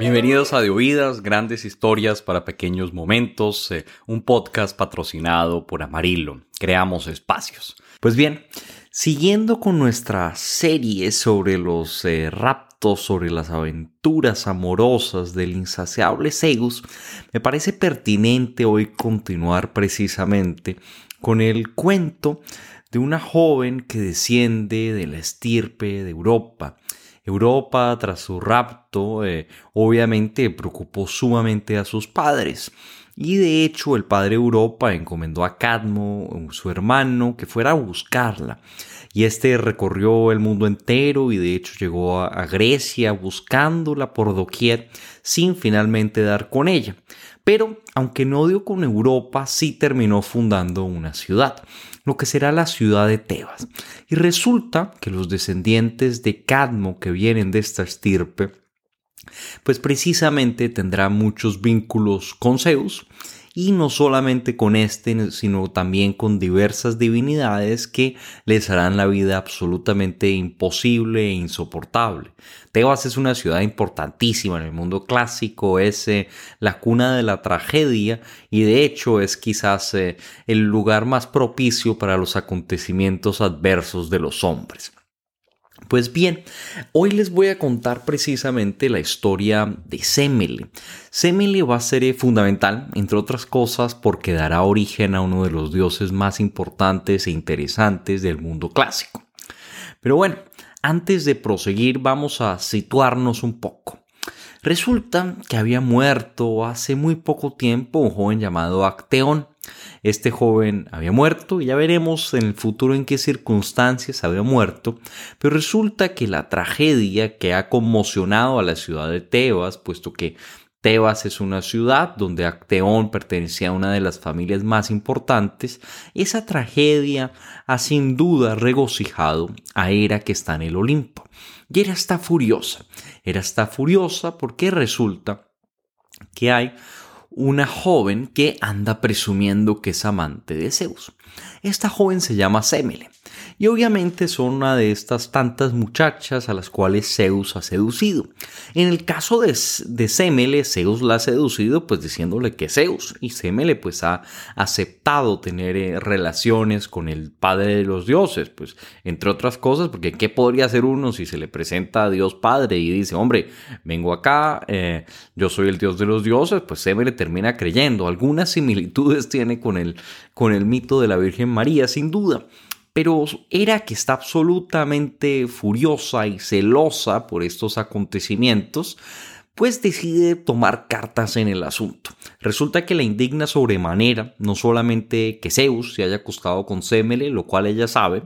Bienvenidos a De Oídas, grandes historias para pequeños momentos, eh, un podcast patrocinado por Amarillo. Creamos espacios. Pues bien, siguiendo con nuestra serie sobre los eh, raptos, sobre las aventuras amorosas del insaciable Zeus, me parece pertinente hoy continuar precisamente con el cuento de una joven que desciende de la estirpe de Europa Europa, tras su rapto, eh, obviamente preocupó sumamente a sus padres. Y de hecho el padre Europa encomendó a Cadmo, su hermano, que fuera a buscarla. Y este recorrió el mundo entero y de hecho llegó a, Grecia buscándola por doquier sin finalmente dar con ella. Pero aunque no dio con Europa, sí terminó fundando una ciudad lo que será la ciudad de Tebas. Y resulta que los descendientes de Cadmo que vienen de esta estirpe, pues precisamente tendrá muchos vínculos con Zeus y no solamente con este, sino también con diversas divinidades que les harán la vida absolutamente imposible e insoportable. Tebas es una ciudad importantísima en el mundo clásico, es eh, la cuna de la tragedia y de hecho es quizás eh, el lugar más propicio para los acontecimientos adversos de los hombres. Pues bien, hoy les voy a contar precisamente la historia de Semele. Semele va a ser eh, fundamental, entre otras cosas, porque dará origen a uno de los dioses más importantes e interesantes del mundo clásico. Pero bueno, antes de proseguir vamos a situarnos un poco. Resulta que había muerto hace muy poco tiempo un joven llamado Acteón. Este joven había muerto y ya veremos en el futuro en qué circunstancias había muerto, pero resulta que la tragedia que ha conmocionado a la ciudad de Tebas, puesto que Tebas es una ciudad donde Acteón pertenecía a una de las familias más importantes. Esa tragedia ha sin duda regocijado a Hera que está en el Olimpo. Y Hera está furiosa. Hera está furiosa porque resulta que hay una joven que anda presumiendo que es amante de Zeus. Esta joven se llama Semele y obviamente son una de estas tantas muchachas a las cuales Zeus ha seducido. En el caso de, de Semele, Zeus la ha seducido pues diciéndole que Zeus y Semele pues ha aceptado tener eh, relaciones con el padre de los dioses, pues entre otras cosas, porque ¿qué podría hacer uno si se le presenta a Dios Padre y dice, hombre, vengo acá, eh, yo soy el dios de los dioses, pues Semele termina creyendo. Algunas similitudes tiene con el, con el mito de la Virgen María, sin duda pero era que está absolutamente furiosa y celosa por estos acontecimientos, pues decide tomar cartas en el asunto. Resulta que la indigna sobremanera no solamente que Zeus se haya acostado con Semele, lo cual ella sabe,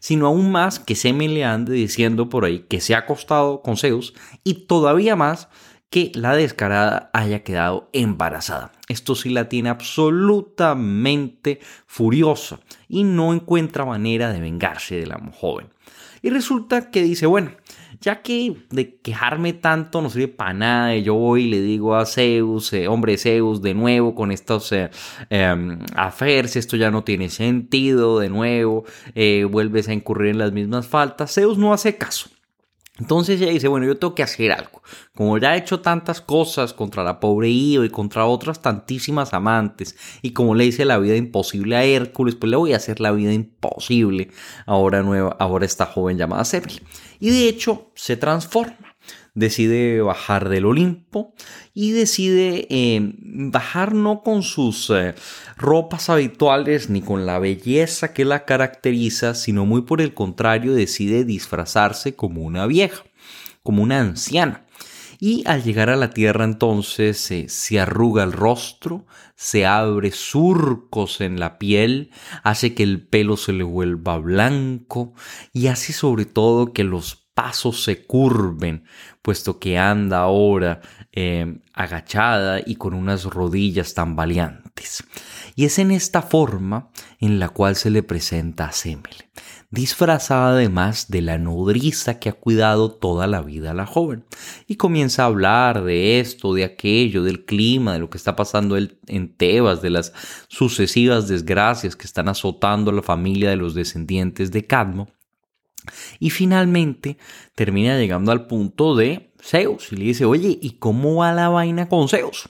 sino aún más que Semele ande diciendo por ahí que se ha acostado con Zeus y todavía más que la descarada haya quedado embarazada. Esto sí la tiene absolutamente furiosa y no encuentra manera de vengarse de la joven. Y resulta que dice, bueno, ya que de quejarme tanto no sirve para nada, yo voy y le digo a Zeus, eh, hombre Zeus, de nuevo con estos eh, em, esto ya no tiene sentido, de nuevo eh, vuelves a incurrir en las mismas faltas, Zeus no hace caso. Entonces ella dice, bueno, yo tengo que hacer algo. Como ya he hecho tantas cosas contra la pobre Io y contra otras tantísimas amantes, y como le hice la vida imposible a Hércules, pues le voy a hacer la vida imposible ahora nueva, ahora esta joven llamada Semele. Y de hecho se transforma decide bajar del Olimpo y decide eh, bajar no con sus eh, ropas habituales ni con la belleza que la caracteriza, sino muy por el contrario decide disfrazarse como una vieja, como una anciana. Y al llegar a la tierra entonces eh, se arruga el rostro, se abre surcos en la piel, hace que el pelo se le vuelva blanco y hace sobre todo que los pasos se curven, puesto que anda ahora em, agachada y con unas rodillas tambaleantes. Y es en esta forma en la cual se le presenta a Semele, disfrazada además de la nodriza que ha cuidado toda la vida a la joven, y comienza a hablar de esto, de aquello, del clima, de lo que está pasando en Tebas, de las sucesivas desgracias que están azotando a la familia de los descendientes de Cadmo, Y finalmente termina llegando al punto de Zeus y le dice, oye, ¿y cómo va la vaina con Zeus?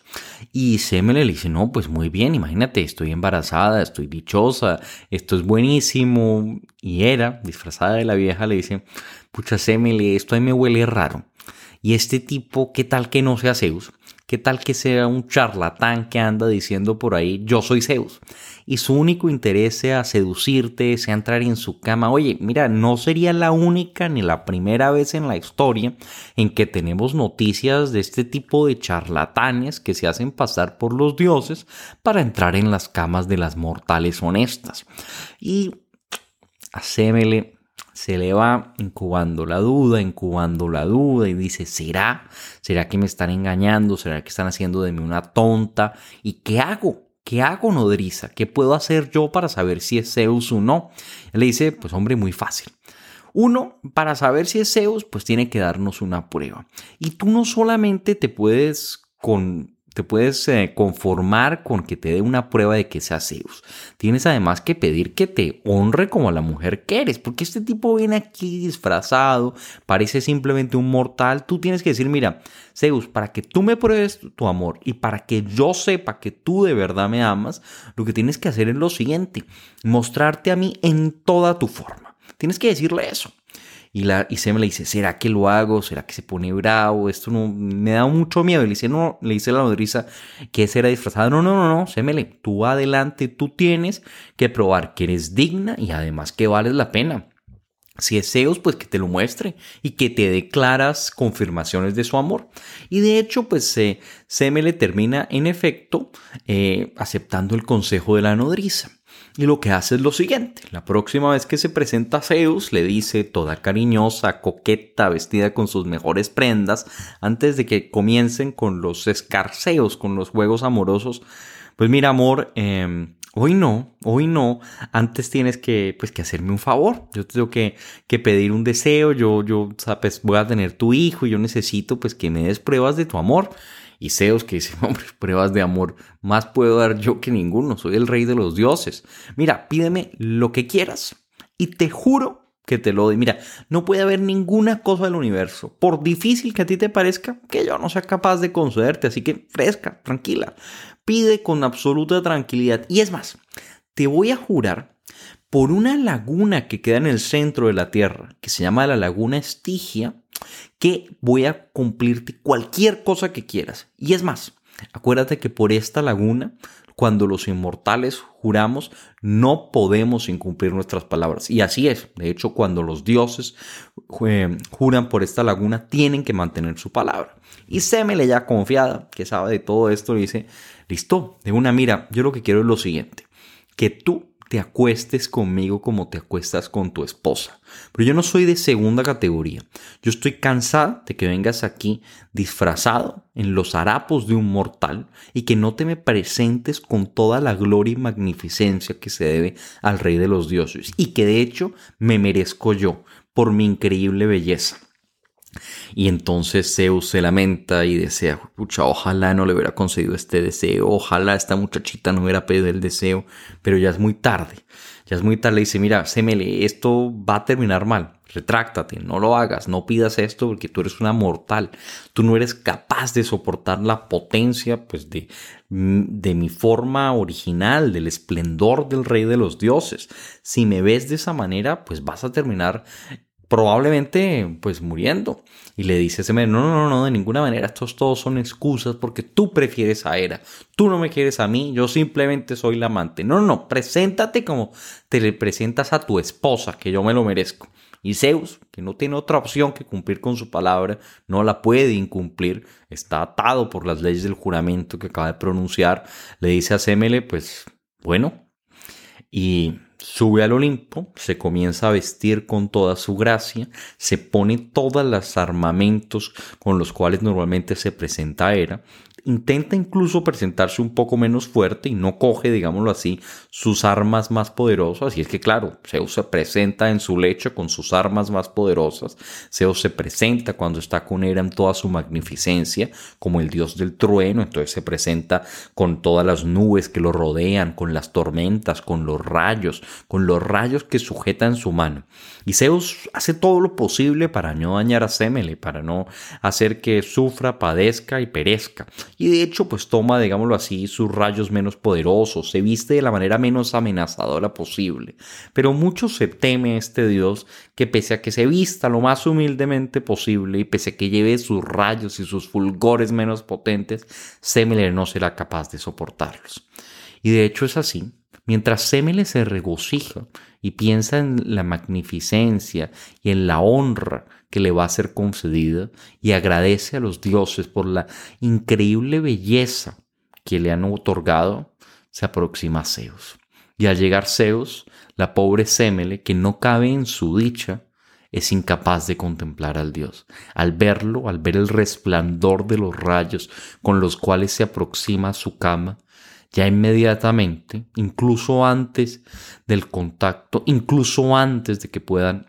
Y Semele le dice, no, pues muy bien, imagínate, estoy embarazada, estoy dichosa, esto es buenísimo. Y era, disfrazada de la vieja, le dice, pucha Semele, esto ahí me huele raro. Y este tipo, ¿qué tal que no sea Zeus? ¿Qué tal que sea un charlatán que anda diciendo por ahí, yo soy Zeus? Y su único interés sea seducirte, sea entrar en su cama. Oye, mira, no sería la única ni la primera vez en la historia en que tenemos noticias de este tipo de charlatanes que se hacen pasar por los dioses para entrar en las camas de las mortales honestas. Y hacémele se le va incubando la duda, incubando la duda y dice, ¿será? ¿Será que me están engañando? ¿Será que están haciendo de mí una tonta? ¿Y qué hago? ¿Qué hago, nodriza? ¿Qué puedo hacer yo para saber si es Zeus o no? Le dice, pues hombre, muy fácil. Uno, para saber si es Zeus, pues tiene que darnos una prueba. Y tú no solamente te puedes con te puedes eh, conformar con que te dé una prueba de que sea Zeus. Tienes además que pedir que te honre como la mujer que eres, porque este tipo viene aquí disfrazado, parece simplemente un mortal. Tú tienes que decir, mira, Zeus, para que tú me pruebes tu amor y para que yo sepa que tú de verdad me amas, lo que tienes que hacer es lo siguiente, mostrarte a mí en toda tu forma. Tienes que decirle eso. Y, la, y le dice, ¿será que lo hago? ¿Será que se pone bravo? Esto no, me da mucho miedo. Y le dice, no, le dice la nodriza que será disfrazada. No, no, no, no, Semele, tú adelante, tú tienes que probar que eres digna y además que vales la pena. Si es Zeus, pues que te lo muestre y que te dé claras confirmaciones de su amor. Y de hecho, pues eh, Semele termina en efecto eh, aceptando el consejo de la nodriza. Y lo que hace es lo siguiente. La próxima vez que se presenta Zeus, le dice, toda cariñosa, coqueta, vestida con sus mejores prendas, antes de que comiencen con los escarceos, con los juegos amorosos. Pues mira, amor, em, hoy no, hoy no. Antes tienes que, pues, que hacerme un favor. Yo tengo que, que pedir un deseo. Yo, yo, sabes, voy a tener tu hijo y yo necesito, pues, que me des pruebas de tu amor. Y Zeus que dice, hombre, pruebas de amor, más puedo dar yo que ninguno, soy el rey de los dioses. Mira, pídeme lo que quieras y te juro que te lo doy. Mira, no puede haber ninguna cosa del universo, por difícil que a ti te parezca, que yo no sea capaz de concederte. Así que fresca, tranquila, pide con absoluta tranquilidad. Y es más, te voy a jurar por una laguna que queda en el centro de la Tierra, que se llama la laguna Estigia, que voy a cumplirte cualquier cosa que quieras. Y es más, acuérdate que por esta laguna, cuando los inmortales juramos, no podemos incumplir nuestras palabras. Y así es. De hecho, cuando los dioses juran por esta laguna, tienen que mantener su palabra. Y Semele ya confiada, que sabe de todo esto, dice, listo, de una mira, yo lo que quiero es lo siguiente, que tú te acuestes conmigo como te acuestas con tu esposa. Pero yo no soy de segunda categoría. Yo estoy cansada de que vengas aquí disfrazado en los harapos de un mortal y que no te me presentes con toda la gloria y magnificencia que se debe al rey de los dioses y que de hecho me merezco yo por mi increíble belleza. Y entonces Zeus se lamenta y desea, pucha, ojalá no le hubiera concedido este deseo, ojalá esta muchachita no hubiera pedido el deseo, pero ya es muy tarde, ya es muy tarde. dice, mira, Semele, esto va a terminar mal, retráctate, no lo hagas, no pidas esto porque tú eres una mortal, tú no eres capaz de soportar la potencia, pues, de, de mi forma original, del esplendor del rey de los dioses. Si me ves de esa manera, pues vas a terminar probablemente pues muriendo. Y le dice ese no, no, no, no, de ninguna manera, estos todos son excusas porque tú prefieres a Hera, tú no me quieres a mí, yo simplemente soy la amante. No, no, no, preséntate como te le presentas a tu esposa, que yo me lo merezco. Y Zeus, que no tiene otra opción que cumplir con su palabra, no la puede incumplir, está atado por las leyes del juramento que acaba de pronunciar, le dice a Semele, pues bueno, y Sube al Olimpo, se comienza a vestir con toda su gracia, se pone todos los armamentos con los cuales normalmente se presenta Hera, intenta incluso presentarse un poco menos fuerte y no coge, digámoslo así, sus armas más poderosas. Y es que, claro, Zeus se presenta en su lecho con sus armas más poderosas. Zeus se presenta cuando está con Hera en toda su magnificencia, como el dios del trueno. Entonces se presenta con todas las nubes que lo rodean, con las tormentas, con los rayos, con los rayos que sujetan su mano. Y Zeus hace todo lo posible para no dañar a Semele, para no hacer que sufra, padezca y perezca. Y de hecho, pues toma, digámoslo así, sus rayos menos poderosos, se viste de la manera menos amenazadora posible. Pero mucho se teme este dios que pese a que se vista lo más humildemente posible y pese a que lleve sus rayos y sus fulgores menos potentes, Semele no será capaz de soportarlos. Y de hecho es así. Mientras Semele se regocija y piensa en la magnificencia y en la honra que le va a ser concedida y agradece a los dioses por la increíble belleza que le han otorgado, se aproxima a Zeus. Y al llegar Zeus, la pobre Semele, que no cabe en su dicha, es incapaz de contemplar al Dios. Al verlo, al ver el resplandor de los rayos con los cuales se aproxima a su cama, ya inmediatamente, incluso antes del contacto, incluso antes de que puedan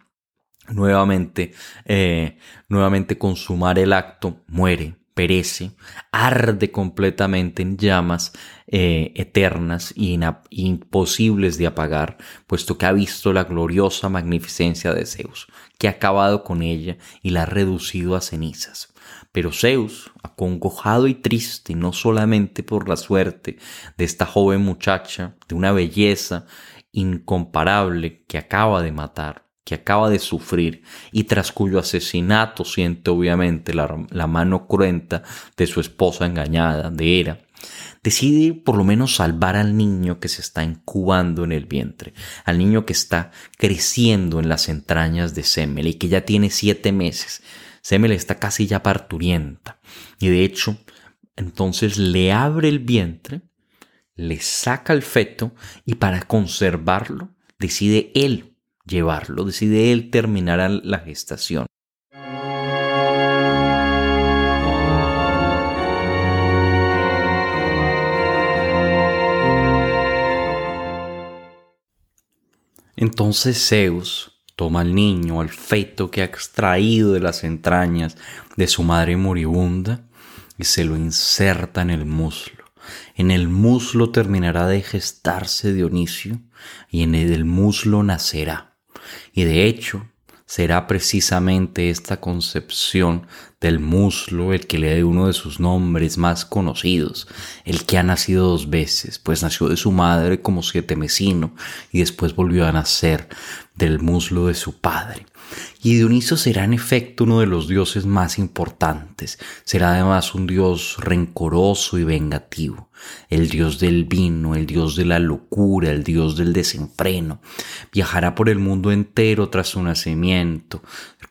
nuevamente, eh, nuevamente consumar el acto, muere, perece, arde completamente en llamas eh, eternas e imposibles de apagar, puesto que ha visto la gloriosa magnificencia de Zeus, que ha acabado con ella y la ha reducido a cenizas. Pero Zeus, acongojado y triste, no solamente por la suerte de esta joven muchacha, de una belleza incomparable que acaba de matar, que acaba de sufrir y tras cuyo asesinato siente obviamente la, la, mano cruenta de su esposa engañada, de Hera, decide por lo menos salvar al niño que se está incubando en el vientre, al niño que está creciendo en las entrañas de Semele y que ya tiene siete meses. Semele está casi ya parturienta y de hecho entonces le abre el vientre, le saca el feto y para conservarlo decide él llevarlo, decide él terminar la gestación. Entonces Zeus toma al niño, al feto que ha extraído de las entrañas de su madre moribunda, y se lo inserta en el muslo. En el muslo terminará de gestarse Dionisio, y en el muslo nacerá. Y de hecho, será precisamente esta concepción del muslo el que le dé uno de sus nombres más conocidos, el que ha nacido dos veces, pues nació de su madre como siete mesino y después volvió a nacer del muslo de su padre. Y Dioniso será en efecto uno de los dioses más importantes. Será además un dios rencoroso y vengativo, el dios del vino, el dios de la locura, el dios del desenfreno. Viajará por el mundo entero tras su nacimiento,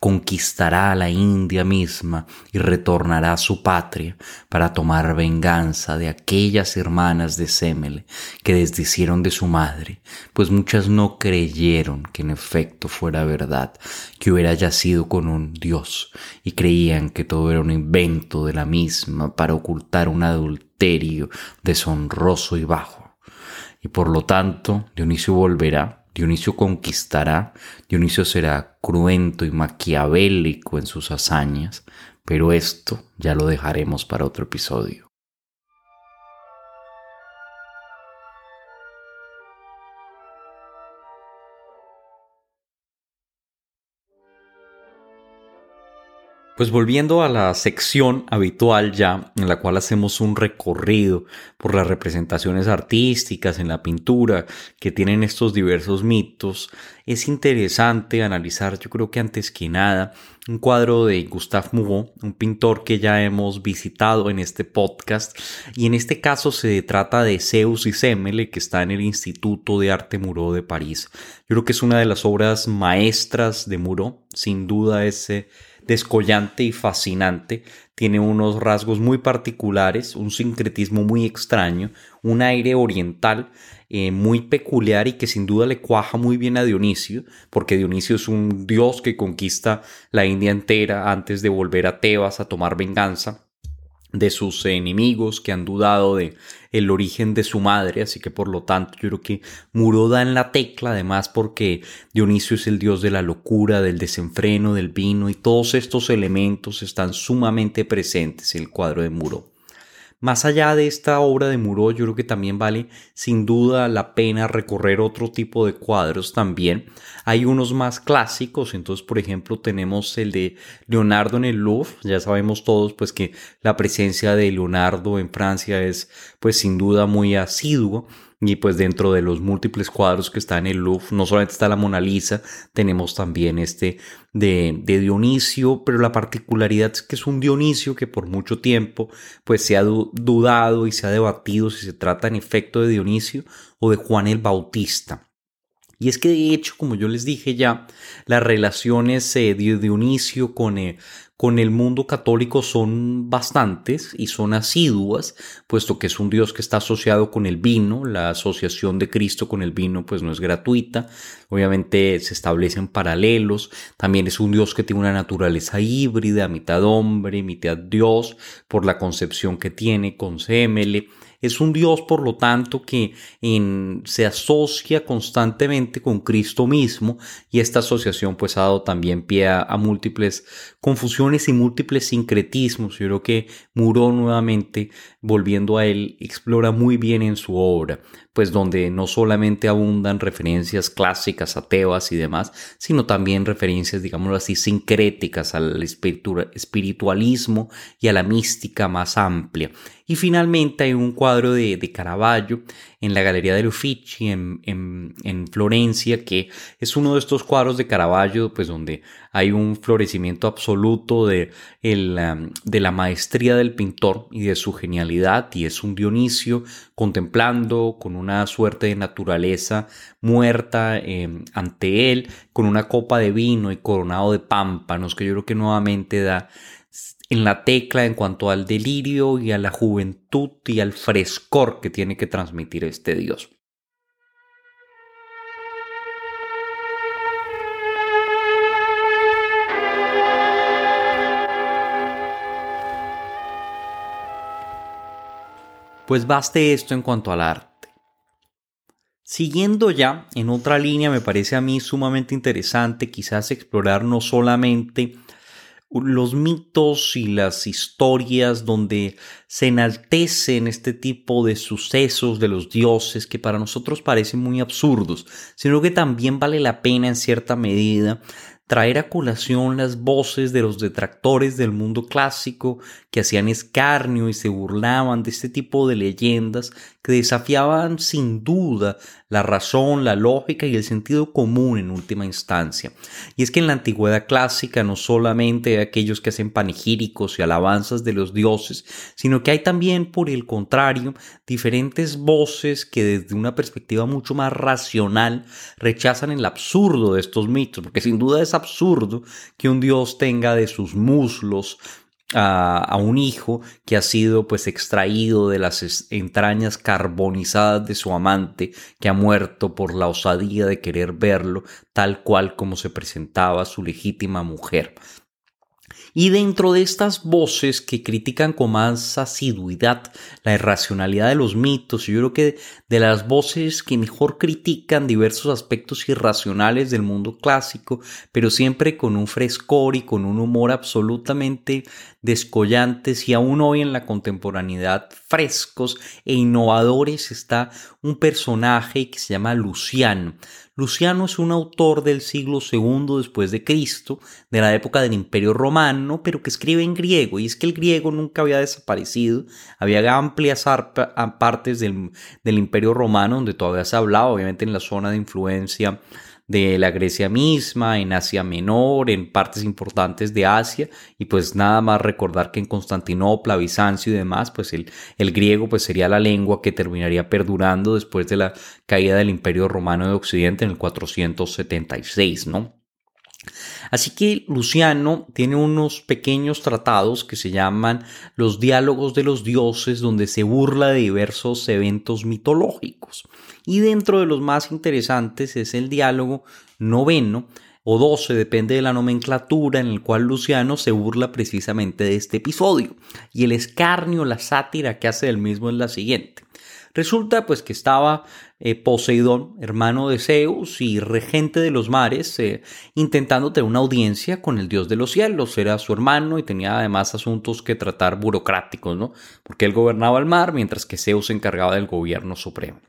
conquistará la India misma y retornará a su patria para tomar venganza de aquellas hermanas de Semele que desdicieron de su madre, pues muchas no creyeron que en efecto fuera verdad, que hubiera yacido con un dios y creían que todo era un invento de la misma para ocultar un adulterio deshonroso y bajo. Y por lo tanto Dionisio volverá Dionisio conquistará, Dionisio será cruento y maquiavélico en sus hazañas, pero esto ya lo dejaremos para otro episodio. Pues volviendo a la sección habitual ya, en la cual hacemos un recorrido por las representaciones artísticas en la pintura que tienen estos diversos mitos, es interesante analizar, yo creo que antes que nada, un cuadro de Gustave Moreau, un pintor que ya hemos visitado en este podcast, y en este caso se trata de Zeus y Semele, que está en el Instituto de Arte Moreau de París. Yo creo que es una de las obras maestras de Moreau, sin duda ese descollante y fascinante. Tiene unos rasgos muy particulares, un sincretismo muy extraño, un aire oriental eh, muy peculiar y que sin duda le cuaja muy bien a Dionisio, porque Dionisio es un dios que conquista la India entera antes de volver a Tebas a tomar venganza de sus enemigos que han dudado de el origen de su madre, así que por lo tanto yo creo que Muro da en la tecla, además porque Dionisio es el dios de la locura, del desenfreno, del vino y todos estos elementos están sumamente presentes en el cuadro de Muro. Más allá de esta obra de Muro, yo creo que también vale sin duda la pena recorrer otro tipo de cuadros también. Hay unos más clásicos, entonces por ejemplo tenemos el de Leonardo en el Louvre. Ya sabemos todos pues que la presencia de Leonardo en Francia es pues sin duda muy asidua. Y pues dentro de los múltiples cuadros que están en el Louvre, no solamente está la Mona Lisa, tenemos también este de, Dionisio, pero la particularidad es que es un Dionisio que por mucho tiempo pues se ha dudado y se ha debatido si se trata en efecto de Dionisio o de Juan el Bautista. Y es que de hecho, como yo les dije ya, las relaciones eh, de Dionisio con, eh, con el mundo católico son bastantes y son asiduas, puesto que es un Dios que está asociado con el vino, la asociación de Cristo con el vino pues no es gratuita, obviamente se establecen paralelos, también es un Dios que tiene una naturaleza híbrida, mitad hombre, mitad Dios, por la concepción que tiene con es un Dios, por lo tanto, que se asocia constantemente con Cristo mismo y esta asociación pues ha dado también pie a, múltiples confusiones y múltiples sincretismos. Yo creo que Muró nuevamente, volviendo a él, explora muy bien en su obra pues donde no solamente abundan referencias clásicas ateas y demás, sino también referencias, digámoslo así, sincréticas al espiritualismo y a la mística más amplia. Y finalmente hay un cuadro de, de Caravaggio en la Galería de Uffizi en, en, Florencia, que es uno de estos cuadros de Caravaggio, pues donde hay un florecimiento absoluto de, la maestría del pintor y de su genialidad, y es un Dionisio contemplando con una suerte de naturaleza muerta em, ante él, con una copa de vino y coronado de pámpanos, que yo creo que nuevamente da en la tecla en cuanto al delirio y a la juventud y al frescor que tiene que transmitir este Dios. Pues baste esto en cuanto al arte. Siguiendo ya en otra línea, me parece a mí sumamente interesante quizás explorar no solamente los mitos y las historias donde se enaltecen este tipo de sucesos de los dioses que para nosotros parecen muy absurdos, sino que también vale la pena en cierta medida traer a colación las voces de los detractores del mundo clásico que hacían escarnio y se burlaban de este tipo de leyendas que desafiaban sin duda la razón, la lógica y el sentido común en última instancia. Y es que en la antigüedad clásica no solamente hay aquellos que hacen panegíricos y alabanzas de los dioses, sino que hay también, por el contrario, diferentes voces que desde una perspectiva mucho más racional rechazan el absurdo de estos mitos, porque sin duda es absurdo que un dios tenga de sus muslos a, un hijo que ha sido pues extraído de las entrañas carbonizadas de su amante que ha muerto por la osadía de querer verlo tal cual como se presentaba su legítima mujer. Y dentro de estas voces que critican con más asiduidad la irracionalidad de los mitos, yo creo que de las voces que mejor critican diversos aspectos irracionales del mundo clásico, pero siempre con un frescor y con un humor absolutamente descollantes y aún hoy en la contemporaneidad frescos e innovadores está un personaje que se llama Luciano. Luciano es un autor del siglo II después de Cristo, de la época del Imperio Romano, pero que escribe en griego, y es que el griego nunca había desaparecido, había amplias partes del, del Imperio Romano donde todavía se hablaba, obviamente en la zona de influencia de la Grecia misma, en Asia Menor, en partes importantes de Asia, y pues nada más recordar que en Constantinopla, Bizancio y demás, pues el, el griego pues sería la lengua que terminaría perdurando después de la caída del Imperio Romano de Occidente en el 476, ¿no? Así que Luciano tiene unos pequeños tratados que se llaman los diálogos de los dioses, donde se burla de diversos eventos mitológicos. Y dentro de los más interesantes es el diálogo noveno, o 12, depende de la nomenclatura, en el cual Luciano se burla precisamente de este episodio. Y el escarnio, la sátira que hace del mismo es la siguiente. Resulta pues que estaba eh, Poseidón, hermano de Zeus y regente de los mares, eh, intentando tener una audiencia con el dios de los cielos. Era su hermano y tenía además asuntos que tratar burocráticos, ¿no? Porque él gobernaba el mar mientras que Zeus se encargaba del gobierno supremo.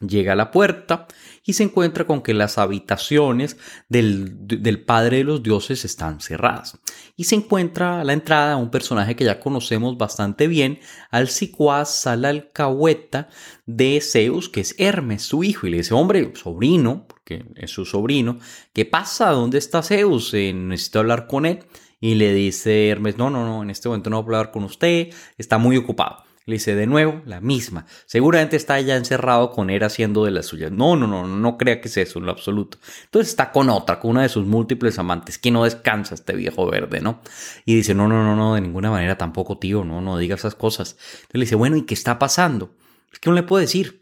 Llega a la puerta y se encuentra con que las habitaciones del, Padre de los Dioses están cerradas. Y se encuentra a la entrada un personaje que ya conocemos bastante bien, al Sicuaz, al alcahueta de Zeus, que es Hermes, su hijo. Y le dice, hombre, sobrino, porque es su sobrino, ¿qué pasa? ¿Dónde está Zeus? Eh, necesito hablar con él. Y le dice Hermes, no, no, no, en este momento no voy a hablar con usted, está muy ocupado. Le dice de nuevo la misma. Seguramente está ya encerrado con él haciendo de la suya. No, no, no, no crea que es eso en lo absoluto. Entonces está con otra, con una de sus múltiples amantes, que no descansa este viejo verde, ¿no? Y dice, no, no, no, no, de ninguna manera tampoco, tío, no, no diga esas cosas. Entonces le dice, bueno, ¿y qué está pasando? Es que no le puedo decir.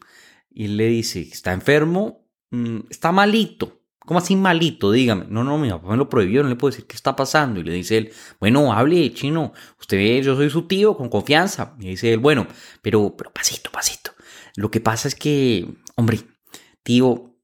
Y le dice, está enfermo, mm, está malito. ¿Cómo así malito? Dígame. No, no, mi papá me lo prohibió, no le puedo decir qué está pasando. Y le dice él, bueno, hable, chino. Usted ve, yo soy su tío, con confianza. Y dice él, bueno, pero, pero pasito, pasito. Lo que pasa es que, hombre, tío,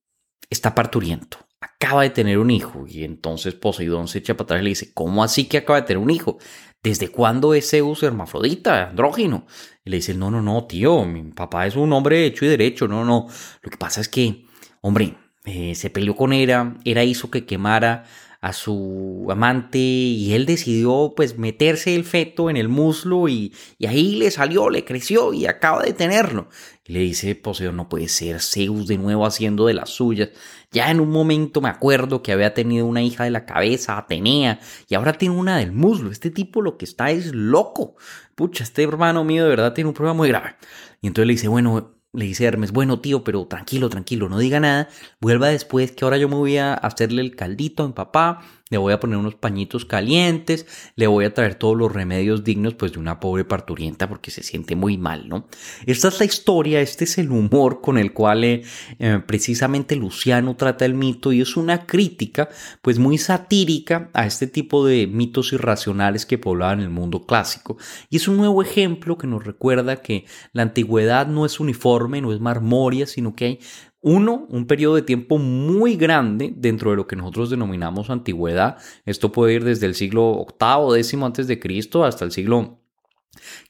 está parturiento. Acaba de tener un hijo. Y entonces Poseidón se echa para atrás y le dice, ¿cómo así que acaba de tener un hijo? ¿Desde cuándo es Zeus hermafrodita, andrógino? Y le dice, no, no, no, tío, mi papá es un hombre hecho y derecho. No, no. Lo que pasa es que, hombre, eh, se peleó con Hera, Hera hizo que quemara a su amante y él decidió pues meterse el feto en el muslo y, y, ahí le salió, le creció y acaba de tenerlo. Y le dice Poseidón, no puede ser Zeus de nuevo haciendo de las suyas. Ya en un momento me acuerdo que había tenido una hija de la cabeza, Atenea, y ahora tiene una del muslo. Este tipo lo que está es loco. Pucha, este hermano mío de verdad tiene un problema muy grave. Y entonces le dice, bueno, le dice Hermes, bueno tío, pero tranquilo, tranquilo, no diga nada, vuelva después que ahora yo me voy a hacerle el caldito mi papá le voy a poner unos pañitos calientes, le voy a traer todos los remedios dignos pues de una pobre parturienta porque se siente muy mal, ¿no? Esta es la historia, este es el humor con el cual eh, eh, precisamente Luciano trata el mito y es una crítica pues muy satírica a este tipo de mitos irracionales que poblaban el mundo clásico y es un nuevo ejemplo que nos recuerda que la antigüedad no es uniforme, no es marmoria, sino que hay uno, un periodo de tiempo muy grande dentro de lo que nosotros denominamos antigüedad. Esto puede ir desde el siglo VIII, décimo antes de Cristo, hasta el siglo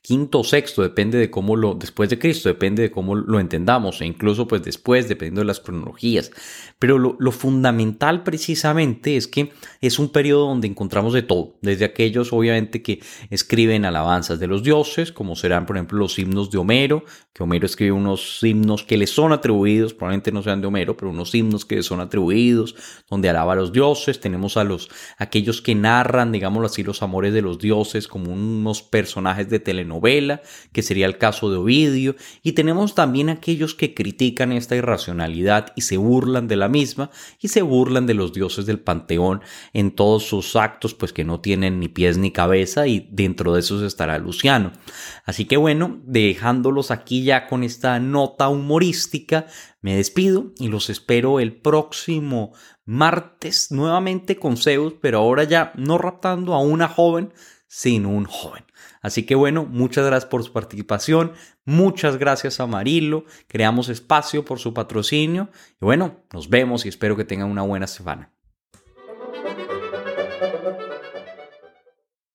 quinto o sexto, depende de cómo lo, después de Cristo, depende de cómo lo entendamos, e incluso pues después, dependiendo de las cronologías. Pero lo, fundamental precisamente es que es un periodo donde encontramos de todo, desde aquellos obviamente que escriben alabanzas de los dioses, como serán por ejemplo los himnos de Homero, que Homero escribe unos himnos que le son atribuidos, probablemente no sean de Homero, pero unos himnos que le son atribuidos, donde alaba a los dioses, tenemos a los, aquellos que narran, digámoslo así, los amores de los dioses como unos personajes de telenovela, que sería el caso de Ovidio, y tenemos también aquellos que critican esta irracionalidad y se burlan de la misma y se burlan de los dioses del panteón en todos sus actos, pues que no tienen ni pies ni cabeza y dentro de esos estará Luciano. Así que bueno, dejándolos aquí ya con esta nota humorística, me despido y los espero el próximo martes nuevamente con Zeus, pero ahora ya no raptando a una joven, sino un joven. Así que bueno, muchas gracias por su participación, muchas gracias a Marilo, creamos espacio por su patrocinio. Y bueno, nos vemos y espero que tengan una buena semana.